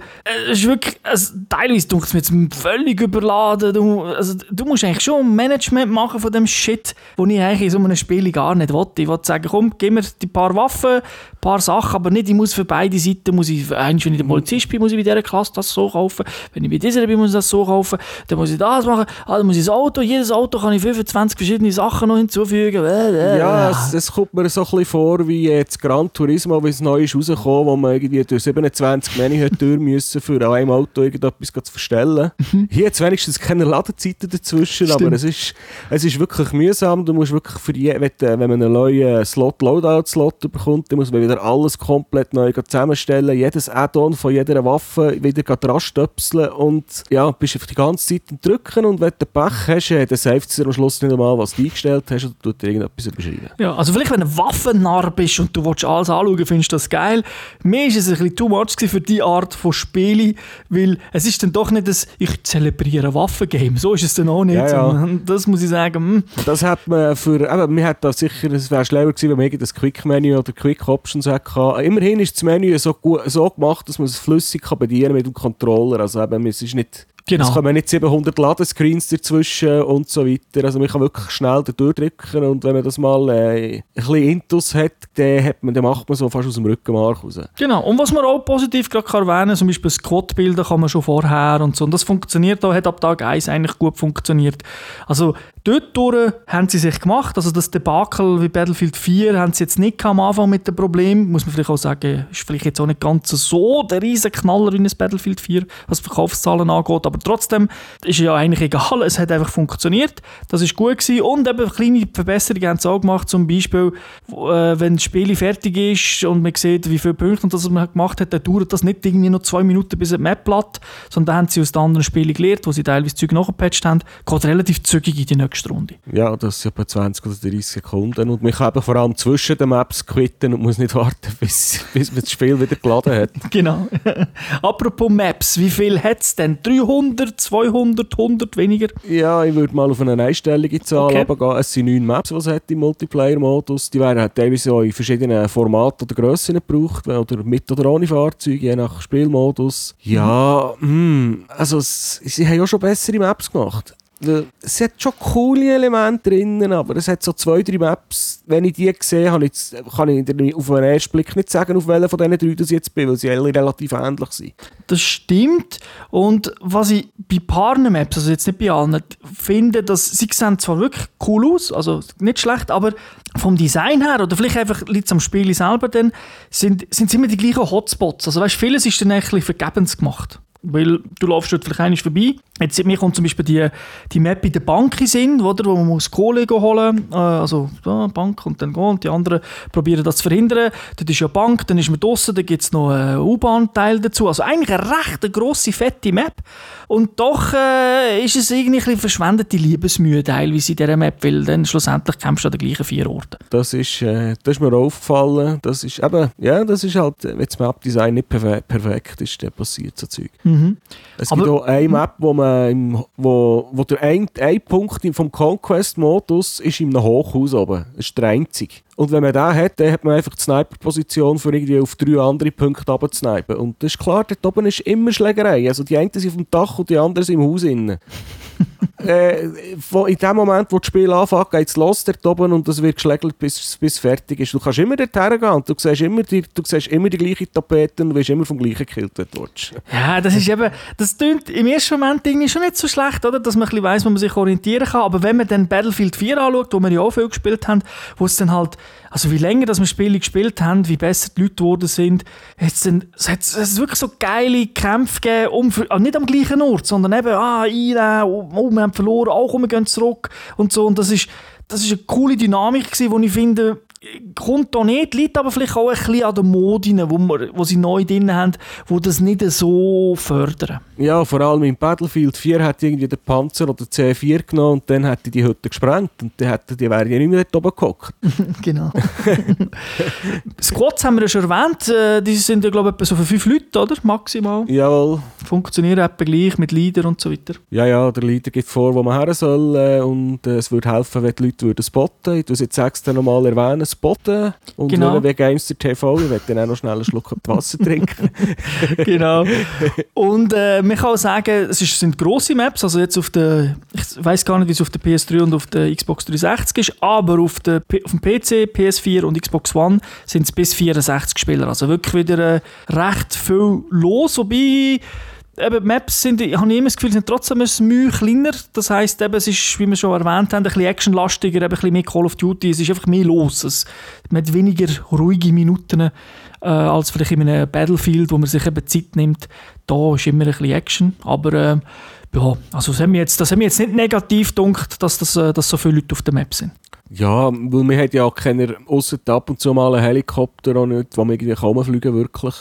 es ist wirklich, also, teilweise tut es mir völlig überladen. Du, also, du musst eigentlich schon ein Management machen von dem Shit, wo ich eigentlich in so einem Spiel gar nicht will. Ich will sagen, komm, gib mir die paar Waffen, ein paar Sachen, aber nicht, ich muss für beide Seiten, muss ich, wenn ich der Polizist bin, muss ich bei dieser Klasse das so kaufen, wenn ich bei dieser bin, muss ich das so kaufen, dann muss ich das machen, ah, dann muss ich das Auto, jedes Auto kann ich 25 verschiedene Sachen noch hinzufügen. Ja, es, es kommt mir so ein bisschen vor, wie jetzt Gran Turismo, wie es neu ist rausgekommen, wo man irgendwie durch 27 Menü hat durch müssen, für an einem Auto irgendetwas zu verstellen. Mhm. Hier es wenigstens keine Ladezeiten dazwischen, Stimmt. aber es ist, es ist wirklich mühsam, du musst wirklich wirklich für die, wenn, wenn man einen neuen Slot, Loadout-Slot bekommt, dann muss man wieder alles komplett neu zusammenstellen, jedes Add-on von jeder Waffe wieder dran stöpseln und ja, bist einfach die ganze Zeit am Drücken und wenn du Pech hast, dann saved es dir am Schluss nicht einmal, was du eingestellt hast oder tut dir irgendetwas überschreiben. Ja, also vielleicht wenn du ein Waffennarr bist und du willst alles anschauen, findest du das geil. Mir ist es ein bisschen too much für diese Art von Spielen, weil es ist dann doch nicht das, ich zelebriere ein Waffengame, so ist es dann auch nicht. Ja, ja. Das muss ich sagen. Hm. Das hat man für für, eben, wir hätten sicher, es wäre schlauer gewesen, wenn man ein Quick-Menü oder Quick-Options hätte. Immerhin ist das Menü so, gut, so gemacht, dass man es flüssig kann bedienen mit dem Controller. Also eben, es ist nicht Genau. Es kommen nicht 700 Ladescreens dazwischen und so weiter. Also man kann wirklich schnell da durchdrücken und wenn man das mal äh, ein bisschen Intus hat, dann, hat man, dann macht man so fast aus dem Rückenmark raus. Genau. Und was man auch positiv gerade kann erwähnen zum Beispiel Squad-Bilder kann man schon vorher und so. Und das funktioniert auch, hat ab Tag 1 eigentlich gut funktioniert. Also dort durch haben sie sich gemacht. Also das Debakel wie Battlefield 4 haben sie jetzt nicht am Anfang mit dem Problem. Muss man vielleicht auch sagen, ist vielleicht jetzt auch nicht ganz so der riesen Knaller wie ein Battlefield 4, was Verkaufszahlen angeht. Aber trotzdem ist ja eigentlich egal. Es hat einfach funktioniert. Das ist gut gewesen. Und eben kleine Verbesserungen haben sie auch gemacht. Zum Beispiel, äh, wenn das Spiel fertig ist und man sieht, wie viele Punkte das man gemacht hat, dann dauert das nicht irgendwie noch zwei Minuten bis ein Map platt, sondern haben sie aus den anderen Spielen gelernt, wo sie teilweise Zeug nachgepatcht haben. Geht relativ zügig in die nächste Runde. Ja, das sind etwa 20 oder 30 Sekunden. Und man kann eben vor allem zwischen den Maps quitten und muss nicht warten, bis, bis man das Spiel wieder geladen hat. genau. Apropos Maps, wie viel hat es denn? 300 100, 200, 100 weniger? Ja, ich würde mal auf eine einstellige Zahl Okay. runtergehen. Es sind neun Maps, die es hat im Multiplayer-Modus. Die werden halt teilweise auch in verschiedenen Formaten oder Grössen gebraucht, oder mit oder ohne Fahrzeug, je nach Spielmodus. Ja, hm, also es, sie haben ja schon bessere Maps gemacht. Weil Es hat schon coole Elemente drinnen, aber es hat so zwei, drei Maps, wenn ich die sehe, kann ich, auf den ersten Blick nicht sagen, auf welchen von diesen drei das ich jetzt bin, weil sie alle relativ ähnlich sind. Das stimmt. Und was ich bei paar Maps, also jetzt nicht bei allen, finde, dass sie sehen zwar wirklich cool aus, also nicht schlecht, aber vom Design her, oder vielleicht einfach liegt es am Spiel selber, dann, sind, sind es immer die gleichen Hotspots. Also weißt, vieles ist dann eigentlich vergebens gemacht. Weil du läufst dort vielleicht einmal vorbei. Jetzt, mir kommt zum Beispiel die, die Map in der Bank in Sinn, oder, wo man muss Kohle holen äh, Also ja, Bank und dann gehen. Und die anderen probieren das zu verhindern. Dort ist ja Bank, dann ist man draussen, dann gibt es noch einen U-Bahn-Teil dazu. Also eigentlich eine recht grosse, fette Map. Und doch äh, ist es irgendwie ein bisschen verschwendete Liebesmühe teilweise in dieser Map, weil dann schlussendlich kämpfst du an den gleichen vier Orten. Das ist, äh, das ist mir aufgefallen. Das ist eben, ja, das ist halt, äh, wenn das Map-Design nicht perfe perfekt ist, dann passiert so Zeug. Es Aber- gibt auch eine Map, wo man, im, wo, wo der ein, ein Punkt vom Conquest-Modus ist in einem Hochhaus oben. Das ist der einzige. Und wenn man den hat, dann hat man einfach die Sniper-Position für irgendwie auf drei andere Punkte runterzusnipen. Und das ist klar, dort oben ist immer Schlägerei. Also die einen sind auf dem Dach und die anderen sind im Haus innen. äh, in dem Moment, wo das Spiel anfängt, geht es los dort oben und es wird geschlägelt, bis, bis fertig ist. Du kannst immer dort hergehen und du siehst immer die, du siehst immer die gleiche Tapete und wirst immer vom gleichen gekillt, wenn du. Ja, das ist eben, das klingt im ersten Moment irgendwie schon nicht so schlecht, oder? Dass man ein bisschen weiss, wo man sich orientieren kann. Aber wenn man dann Battlefield 4 anschaut, wo wir ja auch viel gespielt haben, wo es dann halt, also wie länger dass wir Spiele gespielt haben, wie besser die Leute geworden sind, es hat es wirklich so geile Kämpfe gegeben, um, ah, nicht am gleichen Ort, sondern eben, ah, einnehmen, oh, oh, wir haben verloren, auch komm, wir gehen zurück und so. Und das ist, das ist eine coole Dynamik gewesen, die ich finde, kommt da nicht, liegt aber vielleicht auch ein bisschen an den Modinen, wo, wir, wo sie neu drin haben, die das nicht so fördern. Ja, vor allem im Battlefield 4 hat irgendwie der Panzer oder C4 genommen und dann hätte die Hütte gesprengt und dann hätten die wären ja nicht mehr dort oben gehockt. Genau. Squads haben wir ja schon erwähnt, äh, die sind ja glaube ich etwa so für fünf Leute, oder? Maximal. Jawohl. Funktionieren etwa gleich mit Leader und so weiter. Ja, ja, der Leader gibt vor, wo man her soll äh, und äh, es würde helfen, wenn die Leute würden spotten. Ich tue es jetzt extra nochmal erwähnen, spotten und Genau. genau. wegen Gamester TV, ich werde dann auch noch schnell einen Schluck Wasser trinken. genau. Und äh, man kann auch sagen, es ist, sind grosse Maps, also jetzt auf der, ich weiß gar nicht, wie es auf der PS3 und auf der Xbox 360 ist, aber auf, der, auf dem PC, PS4 und Xbox One sind es bis 64 Spieler. Also wirklich wieder äh, recht viel los, wobei eben, Maps sind, ich habe immer das Gefühl, sind trotzdem ein Mühe kleiner. Das heisst, eben, es ist, wie wir schon erwähnt haben, ein bisschen actionlastiger, ein bisschen mehr Call of Duty. Es ist einfach mehr los. Es, man hat weniger ruhige Minuten äh, als vielleicht in einem Battlefield, wo man sich eben Zeit nimmt. Da ist immer ein bisschen Action. Aber äh, ja, also das hat mich jetzt, das hat mich jetzt nicht negativ gedacht, dass, das, äh, dass so viele Leute auf der Map sind. Ja, weil man hat ja auch keine, ausser ab und zu mal einen Helikopter auch nicht, wo man irgendwie kaum fliegen wirklich.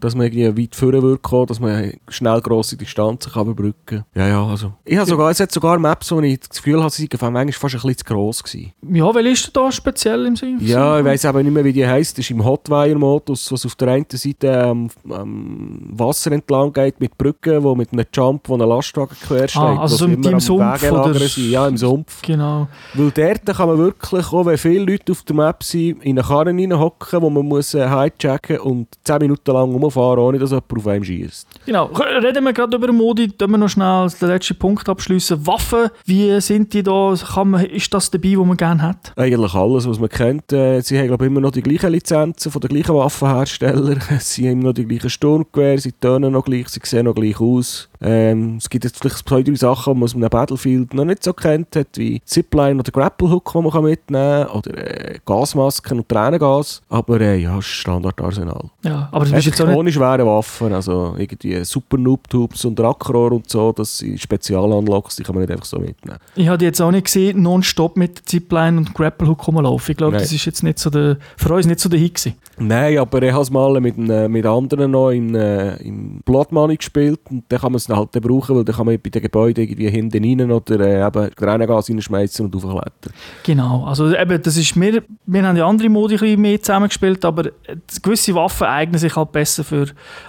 Dass man irgendwie weit vorne wird kommen, dass man schnell grosse Distanzen kann überbrücken kann. Ja, ja, also. Ich habe sogar, es hat sogar Maps, wo ich das Gefühl habe, sie seien manchmal fast ein bisschen zu gross gewesen. Ja, weil ist da speziell im Sinn? Ja, ich weiss aber nicht mehr, wie die heisst. Das ist im Hotwire-Modus, was auf der einen Seite am am Wasser entlang geht mit Brücken, wo mit einem Jump, wo ein Lastwagen quer steht. Ah, also so im- Sumpf oder- sind. Ja, im Sumpf. Genau. Weil dort kann man wirklich, auch wenn viele Leute auf der Map sind, in eine Karre reinhocken, wo man muss äh, hijacken und 10 Minuten lang rumfahren, ohne dass jemand auf einem schießt. Genau. Reden wir gerade über Modi, tun wir noch schnell den letzten Punkt abschließen. Waffen, wie sind die da? Kann man, ist das dabei, was man gerne hat? Eigentlich alles, was man kennt. Äh, sie haben glaube ich, immer noch die gleichen Lizenzen von den gleichen Waffenherstellern. Sie haben immer noch die gleichen Sturmgewehre, sie tönen noch gleich, sie sehen noch gleich aus. Ähm, es gibt jetzt vielleicht zwei, drei Sachen, die man aus einem Battlefield noch nicht so kennt hat, wie Zipline oder Grapple Hook, die man mitnehmen kann, oder äh, Gasmasken und Tränengas. Aber äh, ja, ist Standardarsenal. Ja, aber du Es bist jetzt auch nicht... ohne schwere Waffen, also irgendwie Super Noob Tubes und Rackrohr und so, das sind Spezialanlocks, die kann man nicht einfach so mitnehmen. Ich habe die jetzt auch nicht gesehen, nonstop mit Zipline und Grapple Hook rumlaufen. Ich glaube, das ist jetzt nicht so der, für uns nicht so der Hit gewesen. Nein, aber ich habe es mal mit, mit anderen noch in, äh, im Blood Money gespielt und dann kann man es halt dann brauchen, weil dann kann man bei den Gebäuden irgendwie hinten rein oder äh, eben Tränengas reinschmeißen und aufklettern. Genau, also eben, das ist mir, wir haben ja andere Modi ein bisschen mehr zusammengespielt, aber äh, gewisse Waffen eignen sich halt besser für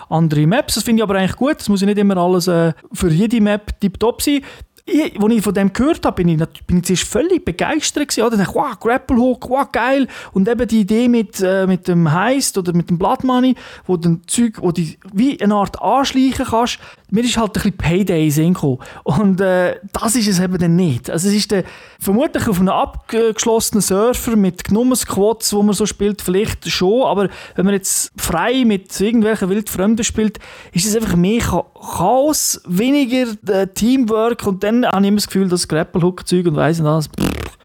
andere Maps. Das finde ich aber eigentlich gut, das muss ja nicht immer alles äh, für jede Map tiptop sein ich, als ich von dem gehört habe, bin ich, bin ich zuerst völlig begeistert gewesen. Oder? dachte, wow, Grapple Hook, wow, geil. Und eben die Idee mit, äh, mit dem Heist oder mit dem Blood Money, wo du Zeug, wo du wie eine Art anschleichen kannst, mir ist halt ein bisschen Payday in Und äh, das ist es eben dann nicht. Also es ist der, vermutlich auf einem abgeschlossenen Surfer mit genommen Squads, wo man so spielt, vielleicht schon, aber wenn man jetzt frei mit irgendwelchen wildfremden spielt, ist es einfach mehr Chaos, weniger äh, Teamwork und dann habe ich immer das Gefühl, dass Grapple-Hook-Zeug und weiss nicht was, pff,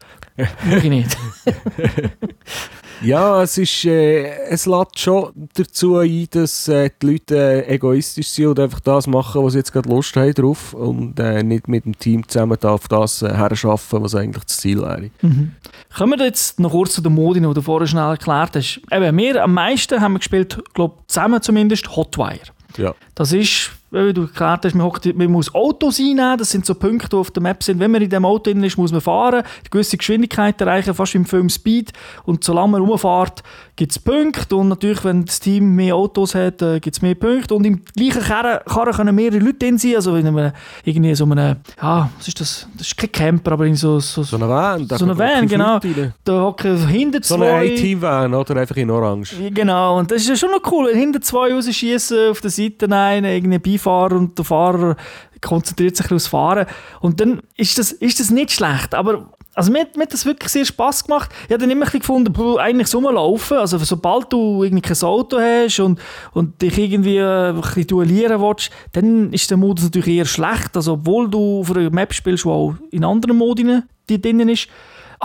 ich nicht. Ja, es ist, äh, es lädt schon dazu ein, dass äh, die Leute äh, egoistisch sind und einfach das machen, was sie jetzt gerade Lust haben drauf und äh, nicht mit dem Team zusammen auf das äh, herschaffen, was eigentlich das Ziel wäre. Mhm. Kommen wir jetzt noch kurz zu der Modi, die du vorher schnell erklärt hast. Eben, wir am meisten haben wir gespielt, glaube zusammen zumindest, Hotwire. Ja. Das ist wie du erklärt hast, man, man muss Autos einnehmen, das sind so Punkte, die auf der Map sind. Wenn man in dem Auto drin ist, muss man fahren, eine gewisse Geschwindigkeit erreichen, fast wie im Film Speed. Und solange man rumfährt, gibt es Punkte. Und natürlich, wenn das Team mehr Autos hat, äh, gibt es mehr Punkte. Und im gleichen Karren, Karren können mehrere Leute drin sein. Also in einem, irgendwie so einem, ja, was ist das? Das ist kein Camper, aber irgendwie so... So, so eine Van. So eine Van, genau. Da hocken hinter zwei... So eine A-Team-Van, oder? Einfach in orange. Genau. Und das ist ja schon noch cool. Hinter zwei rausschießen, auf der Seite einen, irgendwie Beifahrer und der Fahrer konzentriert sich aufs Fahren. Und dann ist das, ist das nicht schlecht. Aber also mir, mir hat das wirklich sehr Spass gemacht. Ich habe dann immer gefunden, puh, eigentlich so laufen. Also sobald du irgendwie kein Auto hast und, und dich irgendwie äh, ein bisschen duellieren willst, dann ist der Modus natürlich eher schlecht. Also obwohl du auf einer Map spielst, die auch in anderen Modi drin ist,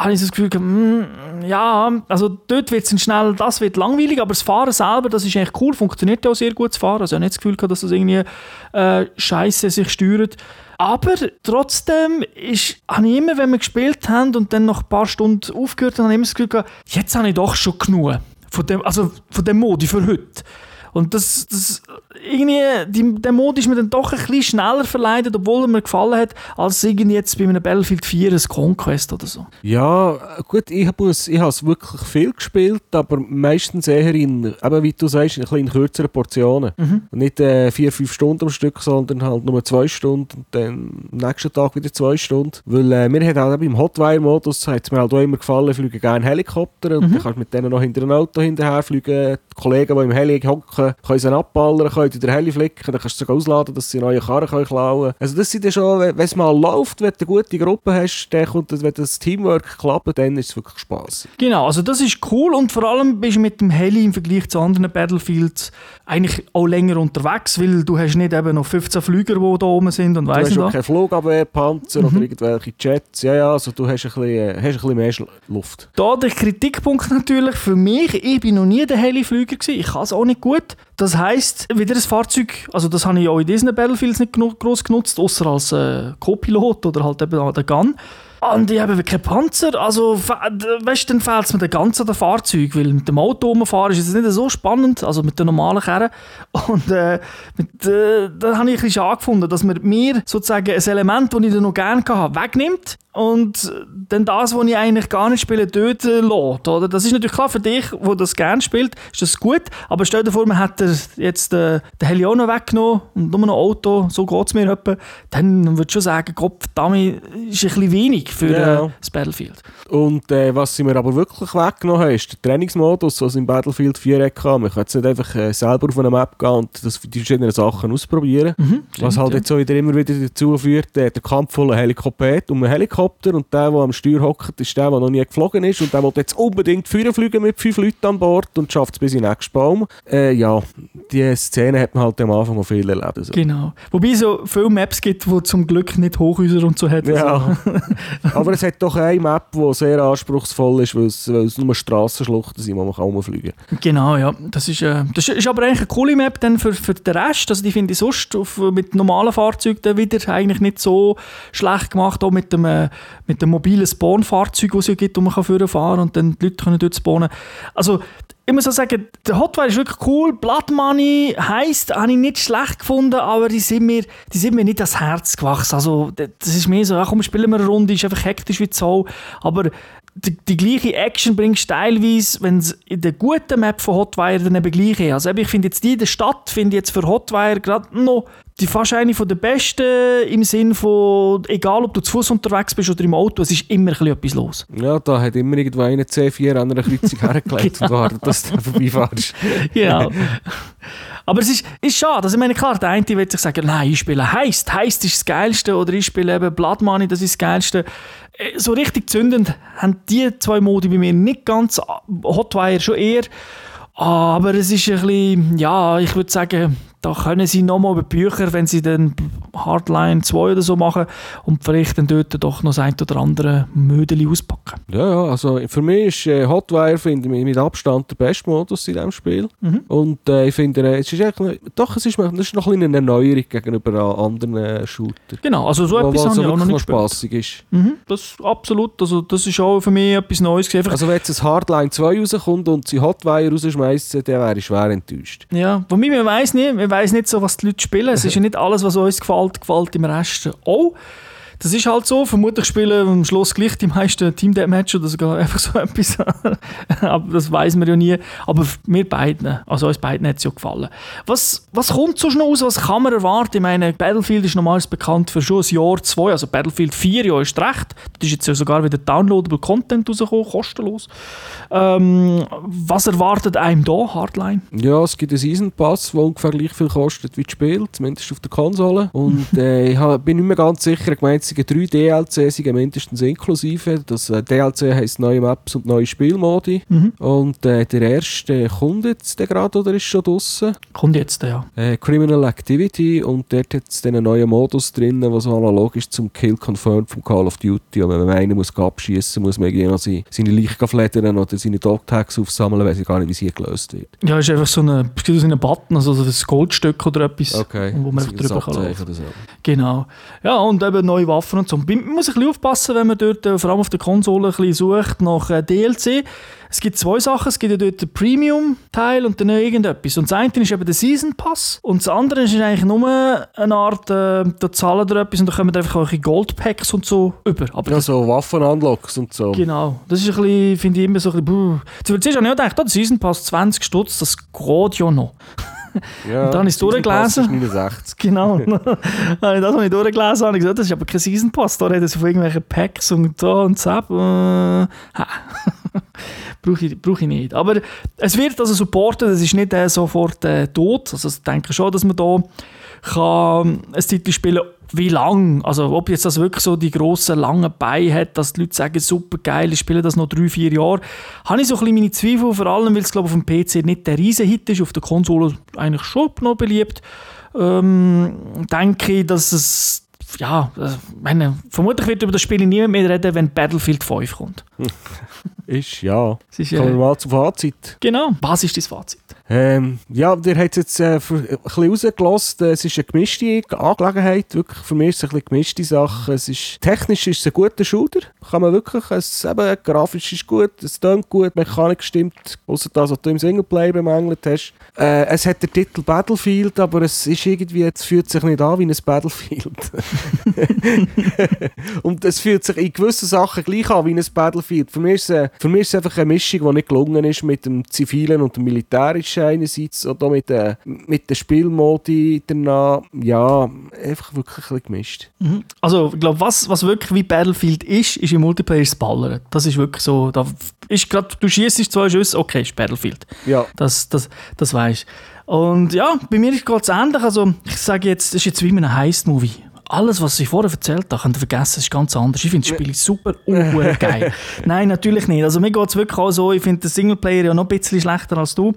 habe ich das Gefühl, mh, hm, ja, also dort wird es schnell, das wird langweilig, aber das Fahren selber, das ist eigentlich cool, funktioniert ja auch sehr gut, das Fahren. Also ich nicht das Gefühl, dass das irgendwie äh, scheiße sich steuert. Aber trotzdem ist, habe ich immer, wenn wir gespielt haben und dann noch ein paar Stunden aufgehört haben, habe ich immer das Gefühl gehabt, jetzt habe ich doch schon genug von dem, also von dem Modi für heute. Und das, das irgendwie, die, der Mod ist mir dann doch ein bisschen schneller verleidet, obwohl er mir gefallen hat, als irgendwie jetzt bei einem Battlefield 4 ein Conquest oder so. Ja, gut, ich habe es wirklich viel gespielt, aber meistens eher in, eben wie du sagst, in, in kürzeren Portionen. Mhm. Nicht äh, vier, fünf Stunden am Stück, sondern halt nur zwei Stunden und dann am nächsten Tag wieder zwei Stunden. Weil äh, mir hat halt im Hotwire-Modus hat mir halt auch immer gefallen, ich fliege gerne Helikopter und mhm. dann kannst du mit denen noch hinter ein Auto hinterher fliegen. Die Kollegen, die im Heli hocken, können sie abballern, können in der Heli flicken, dann kannst du sogar ausladen, dass sie neue Karren können klauen können. Also das sind ja schon, wenn es mal läuft, wenn du eine gute Gruppe hast, dann kommt, wenn das Teamwork klappt, dann ist es wirklich Spaß. Genau, also das ist cool und vor allem bist du mit dem Heli im Vergleich zu anderen Battlefields eigentlich auch länger unterwegs, weil du hast nicht eben noch 15 Flüger, die da oben sind und weiss Du hast auch keine Flugabwehrpanzer mhm. oder irgendwelche Jets, ja, ja, also du hast ein bisschen, äh, hast ein bisschen mehr Luft. Da der Kritikpunkt natürlich für mich, ich bin noch nie der Heli-Flüger ich kann es auch nicht gut. Das heisst, wieder ein Fahrzeug, also das habe ich auch in diesen Battlefields nicht groß genutzt, außer als äh, Co-Pilot oder halt eben an der Gun. Und ich habe keinen Panzer, also weißt du, dann fehlt es mir den ganzen der Fahrzeug, weil mit dem Auto rumfahren ist es nicht so spannend, also mit den normalen Kerren. Und äh, mit, äh, da habe ich ein bisschen angefunden, dass man mir sozusagen ein Element, das ich noch gerne hatte, wegnimmt und dann das, was ich eigentlich gar nicht spiele, dort äh, lässt. Oder? Das ist natürlich klar für dich, wo das gerne spielt, ist das gut, aber stell dir vor, man hat jetzt äh, den Heli auch noch weggenommen und nur noch Auto, so geht es mir etwa, dann würde ich schon sagen, Gott, damit ist ein bisschen wenig für ja. äh, das Battlefield. Und äh, was sie mir aber wirklich weggenommen haben, ist der Trainingsmodus, was im Battlefield 4 hatte. Man kann jetzt nicht einfach äh, selber auf eine Map gehen und das, die verschiedenen Sachen ausprobieren. Mhm, was halt ja. jetzt so wieder immer wieder dazu führt, äh, der Kampf voller Helikopter. Um einen Helikopter und der, der am Steuer hockt, ist der, der noch nie geflogen ist und der will jetzt unbedingt Führer fliegen mit fünf Leuten an Bord und schafft es bis in den nächsten Baum. Äh, ja, die Szene hat man halt am Anfang auch viel erlebt. Also. Genau. Wobei es so viele Maps gibt, die zum Glück nicht Hochhäuser und so hat. Ja. Also. aber es hat doch eine Map, die sehr anspruchsvoll ist, weil es, weil es nur Strassenschluchten sind, wo man kaum fliegen kann. Genau, ja. Das ist, äh, das ist aber eigentlich eine coole Map dann für, für den Rest. Also die finde ich sonst auf, mit normalen Fahrzeugen wieder eigentlich nicht so schlecht gemacht, auch mit dem, äh, mit dem mobilen Spawn-Fahrzeug, das es ja gibt, wo man fahren kann und dann die Leute können dort spawnen. Also ich muss auch sagen, der Hotwire ist wirklich cool. Blood Money heisst, habe ich nicht schlecht gefunden, aber die sind mir, die sind mir nicht ans Herz gewachsen. Also, das ist mehr so, ach komm, spielen wir eine Runde, ist einfach hektisch wie Zoll. Aber die, die, gleiche Action bringst du teilweise, wenn es in der guten Map von Hotwire dann eben gleich ist. Also ich finde jetzt die der Stadt, finde jetzt für Hotwire gerade noch die fast eine der besten im Sinn von, egal ob du zu Fuß unterwegs bist oder im Auto, es ist immer etwas los. Ja, da hat immer irgendwo eine C4 an einer Kreuzung hergelegt genau. und wartet, dass du vorbeifahrst. genau. Aber es ist, ist schade. Also ich meine, klar, der eine wird sich sagen, nein, ich spiele Heist. Heist ist das Geilste. Oder ich spiele eben Blood Money, das ist das Geilste. Äh, so richtig zündend haben die zwei Modi bei mir nicht ganz. Hotwire schon eher. Aber es ist ein bisschen, ja, ich würde sagen, da können sie nochmal über Bücher, wenn sie dann Hardline 2 oder so machen und vielleicht dann dort doch noch das ein oder andere Mödeli auspacken. Ja, ja, also für mich ist äh, Hotwire finde ich, mit Abstand der beste Modus in diesem Spiel. Mhm. Und äh, ich finde, äh, es ist eigentlich, doch, es ist, das ist noch ein eine Erneuerung gegenüber anderen äh, Shootern. Genau, also so etwas habe ich auch noch nicht spaßig ist. Mhm, das absolut, also das ist auch für mich etwas Neues. Gewesen. Also wenn jetzt ein Hardline 2 rauskommt und sie Hotwire rausschmeißen, dann wäre ich schwer enttäuscht. Ja, wobei man weiß nicht, man weiß nicht so, was die Leute spielen. Es ist ja nicht alles, was uns gefällt, gefällt im Rest auch. Das ist halt so. Vermutlich spielen am Schluss gleich die meisten Team Deathmatch oder sogar einfach so etwas. Aber das weiß man ja nie. Aber mir beiden, also uns beiden hat es ja gefallen. Was, was kommt so schnell aus? Was kann man erwarten? Ich meine, Battlefield ist normalerweise bekannt für schon ein Jahr, zwei. Also Battlefield 4 ja ist recht. Da ist jetzt ja sogar wieder Downloadable Content rausgekommen, kostenlos. Ähm, was erwartet einem da, Hardline? Ja, es gibt einen Season Pass, der ungefähr gleich viel kostet wie das Spiel, zumindest auf der Konsole. Und äh, ich bin nicht mehr ganz sicher, ich es drei DLCs sind mindestens inklusive. Das äh, DLC heisst neue Maps und neue Spielmodi. Mhm. Und äh, der erste kommt jetzt gerade oder ist schon draußen? Kommt jetzt, ja. Äh, Criminal Activity und dort hat es einen neuen Modus drin, der so analog ist zum Kill Confirmed von Call of Duty. Und wenn man einen muss abschießen muss man irgendwie noch seine, seine Leichen fleddern oder seine Dog-Tags aufsammeln, weiß ich gar nicht, wie sie gelöst wird. Ja, es ist einfach so ein, so ein Button, also ein Goldstück oder etwas, okay. wo man einfach drüber kann laufen. So. Genau. Ja, und eben neue Waffen und so. Man muss ein bisschen aufpassen, wenn man dort äh, vor allem auf der Konsole ein bisschen sucht nach äh, DLC. Es gibt zwei Sachen. Es gibt ja dort den Premium-Teil und dann irgendetwas. Und das eine ist eben der Season Pass und das andere ist eigentlich nur eine Art, äh, da zahlen ihr etwas und da kommen einfach auch Gold-Packs und so über. Aber ja, so Waffen-Unlocks und so. Genau. Das ist ein bisschen, finde ich immer so ein bisschen, Zuerst habe ich auch gedacht, oh, der Season Pass 20 Stutz, das geht ja noch. Ja, und dann habe ich es durchgelesen. 69. Genau. das habe ich durchgelesen und ich gesagt, das ist aber kein Season Pass. Da redet es auf irgendwelche Packs und da und so. Äh, brauche ich, brauch ich nicht. Aber es wird also supporten, das ist nicht äh, sofort äh, tot. Also ich denke schon, dass man da kann ein Titel spielen wie lang, also ob jetzt das wirklich so die grossen, langen Beine hat, dass die Leute sagen, super geil, ich spiele das noch drei, vier Jahre, habe ich so ein bisschen meine Zweifel, vor allem, weil es glaube auf dem PC nicht der Riesenhit ist, auf der Konsole eigentlich schon noch beliebt, ähm, denke ich, dass es ja, meine, vermutlich wird über das Spiel niemand mehr reden, wenn Battlefield 5 kommt. ist, ja. Ist, Kommen wir mal zum Fazit. Genau. Was ist dein Fazit? Ähm, ja, der hat jetzt äh, für, ein bisschen rausgelassen. Es ist eine gemischte Angelegenheit. Wirklich, für mich ist es eine gemischte Sache. Es ist, technisch ist es ein guter Shooter. Kann man wirklich. Es, eben, grafisch ist gut, es tönt gut, Mechanik stimmt. Außer das, was du im Singleplayer bemängelt hast. Äh, es hat den Titel Battlefield, aber es ist irgendwie, es fühlt sich nicht an wie ein Battlefield. Und es fühlt sich in gewissen Sachen gleich an wie ein Battlefield. Für mich ist es, äh, für mich ist es einfach eine Mischung, die nicht gelungen ist mit dem zivilen und dem militärischen einerseits oder mit den, mit den Spielmodi danach. Ja, einfach wirklich ein bisschen gemischt. Mhm. Also, ich glaube, was, was wirklich wie Battlefield ist, ist im Multiplayer das Ballern. Das ist wirklich so, da ist grad, du schießt zwei Schüsse, okay, ist Battlefield. Ja. Das, das, das weißt Und ja, bei mir geht es ähnlich. Also, ich sage jetzt, das ist jetzt wie in einem Heist-Movie alles, was ich vorher erzählt habe, könnt ihr vergessen, ist ganz anders. Ich finde das Spiel super uh, geil. Nein, natürlich nicht. Also mir geht es wirklich auch so, ich finde den Singleplayer ja noch ein bisschen schlechter als du.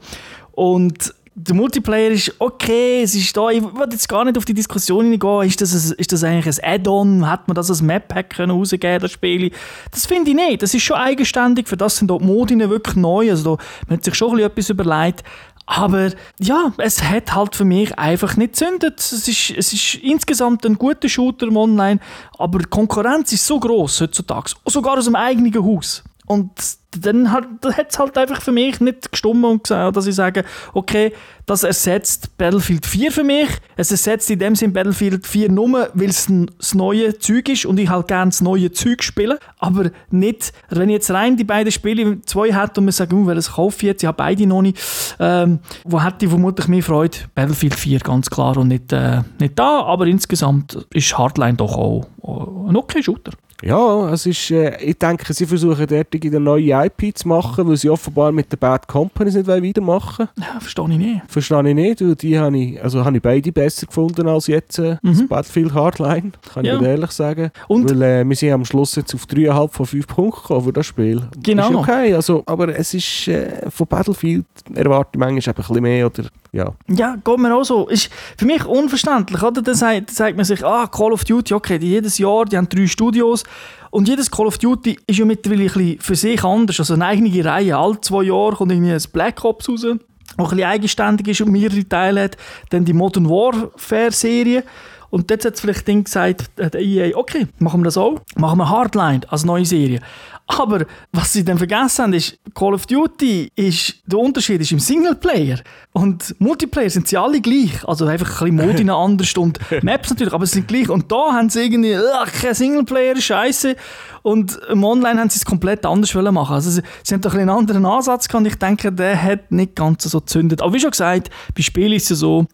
Und der Multiplayer ist okay, es ist da, ich will jetzt gar nicht auf die Diskussion hineingehen, ist das, ist das eigentlich ein Add-on, hat man das als Map-Pack rausgeben das Spiel? Das finde ich nicht, das ist schon eigenständig, für das sind die Modine wirklich neu, also da, man hat sich schon etwas überlegt, aber ja, es hat halt für mich einfach nicht zündet. Es ist, es ist insgesamt ein guter Shooter im Online, aber die Konkurrenz ist so groß heutzutage, sogar aus dem eigenen Haus. Und dann hat es halt einfach für mich nicht gestummt und gesagt, dass ich sage, okay, das ersetzt Battlefield 4 für mich. Es ersetzt in dem Sinn Battlefield 4 nur, weil es das neue Zeug ist und ich halt gerne das neue Zeug spiele. Aber nicht, wenn ich jetzt rein die beiden Spiele zwei hätte und man sagt, uh, welches kaufe ich jetzt? Ich habe beide noch nicht. Ähm, wo hätte ich vermutlich mehr Freude? Battlefield 4 ganz klar und nicht, äh, nicht da. Aber insgesamt ist Hardline doch auch, auch ein okay Shooter. Ja, es ist, äh, ich denke, sie versuchen dort eine neue IP zu machen, weil sie offenbar mit den Bad Companies nicht weitermachen wollen. Ja, verstehe ich nicht. Verstehe ich nicht, weil die habe ich, also habe ich beide besser gefunden als jetzt äh, mhm. das Battlefield Hardline, kann ja. ich ehrlich sagen. Und? Weil äh, wir sind am Schluss jetzt auf 3,5 von 5 Punkten gekommen für das Spiel. Genau. Ist okay, also, aber es ist, äh, von Battlefield erwarte ich manchmal ein bisschen mehr oder ja. Ja, geht mir auch so. Ist für mich unverständlich, oder? Dann sagt, sagt man sich, ah, Call of Duty, okay, die jedes Jahr, die haben drei Studios und jedes Call of Duty ist ja mittlerweile ein bisschen für sich anders, also eine eigene Reihe. Alle zwei Jahre kommt irgendwie ein Black Ops raus, auch ein bisschen eigenständig ist und mehrere Teile hat. Dann die Modern Warfare-Serie. Und dort hat vielleicht Ding gesagt, der EA, okay, machen wir das auch. Machen wir Hardline als neue Serie. Aber was sie dann vergessen haben, ist, Call of Duty ist, der Unterschied ist im Singleplayer. Und Multiplayer sind sie alle gleich. Also einfach ein bisschen Modi anders und Maps natürlich, aber sie sind gleich. Und da haben sie irgendwie, ach, kein Singleplayer, scheiße. Und im Online haben sie es komplett anders machen. Also sie, sie haben doch einen anderen Ansatz gehabt ich denke, der hat nicht ganz so gezündet. Aber wie schon gesagt, bei Spielen ist es ja so,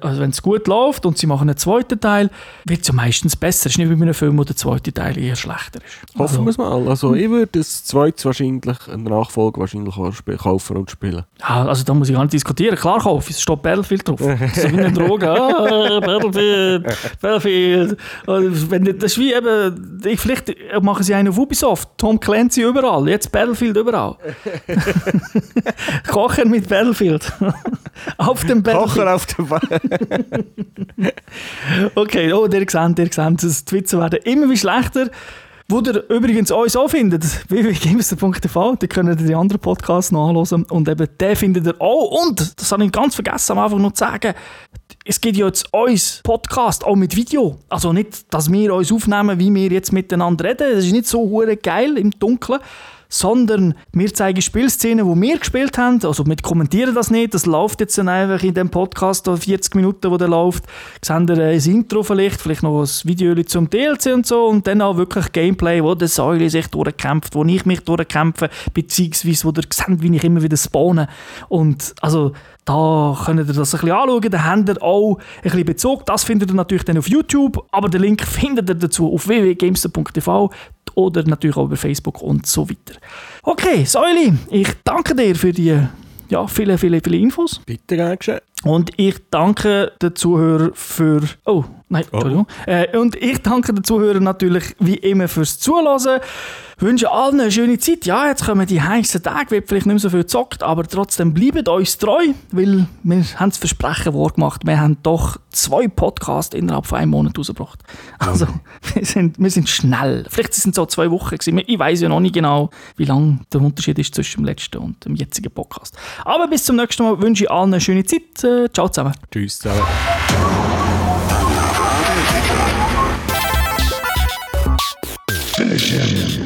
also wenn es gut läuft und sie machen einen zweiten Teil, wird es ja meistens besser. Es ist nicht wie bei einem Film, wo der zweite Teil eher schlechter ist. Hoffen wir es mal. Also ich würde das zweite wahrscheinlich, eine Nachfolge wahrscheinlich auch kaufen und spielen. Ja, also da muss ich gar nicht diskutieren. Klar kaufen, es steht Battlefield drauf. so wie eine Droge. Ah, Battlefield, Battlefield. Wenn das ist wie eben, ich vielleicht mache machen sie einen auf Ubisoft. Tom Clancy überall. Jetzt Battlefield überall. Kochen mit Battlefield. auf dem Battlefield. Kochen auf dem Battlefield. okay, oh, der seht, der seht, die Witze werden immer wie schlechter. Wo ihr übrigens uns auch findet, www.gamester.tv, da könnt ihr die anderen Podcasts noch anhören. Und eben den findet ihr auch. Und, das habe ich ganz vergessen am Anfang noch zu sagen, es gibt ja jetzt uns Podcast auch mit Video. Also nicht, dass wir uns aufnehmen, wie wir jetzt miteinander reden. Das ist nicht so geil im Dunkeln sondern wir zeigen Spielszenen, die wir gespielt haben. Also wir kommentieren das nicht, das läuft jetzt dann einfach in dem Podcast, 40 Minuten, wo der läuft. Sehen wir ein Intro vielleicht, vielleicht noch ein Video zum DLC und so und dann auch wirklich Gameplay, wo der Säule sich durchkämpft, wo ich mich durchkämpfe, beziehungsweise wo ihr seht, wie ich immer wieder spawne. Und also da könnt ihr das ein bisschen anschauen, da habt ihr auch ein bisschen Bezug. Das findet ihr natürlich dann auf YouTube, aber den Link findet ihr dazu auf www.gamester.tv oder natürlich auch über Facebook und so weiter. Okay, Säuli, ich danke dir für die ja, viele, viele, viele Infos. Bitte, gern. Und ich danke den Zuhörern für. Oh, nein, oh. Entschuldigung. Äh, und ich danke den Zuhörern natürlich wie immer fürs Zuhören. Wünsche allen eine schöne Zeit. Ja, jetzt kommen die heißen Tage, wird vielleicht nicht mehr so viel gezockt, aber trotzdem bleibt uns treu, weil wir haben das Versprechen wahr gemacht. Wir haben doch zwei Podcasts innerhalb von einem Monat rausgebracht. Also, wir sind, wir sind schnell. Vielleicht sind es so zwei Wochen gewesen. Ich weiß ja noch nicht genau, wie lang der Unterschied ist zwischen dem letzten und dem jetzigen Podcast. Aber bis zum nächsten Mal wünsche ich allen eine schöne Zeit. Äh, ciao zusammen. Tschüss zusammen. Finish him.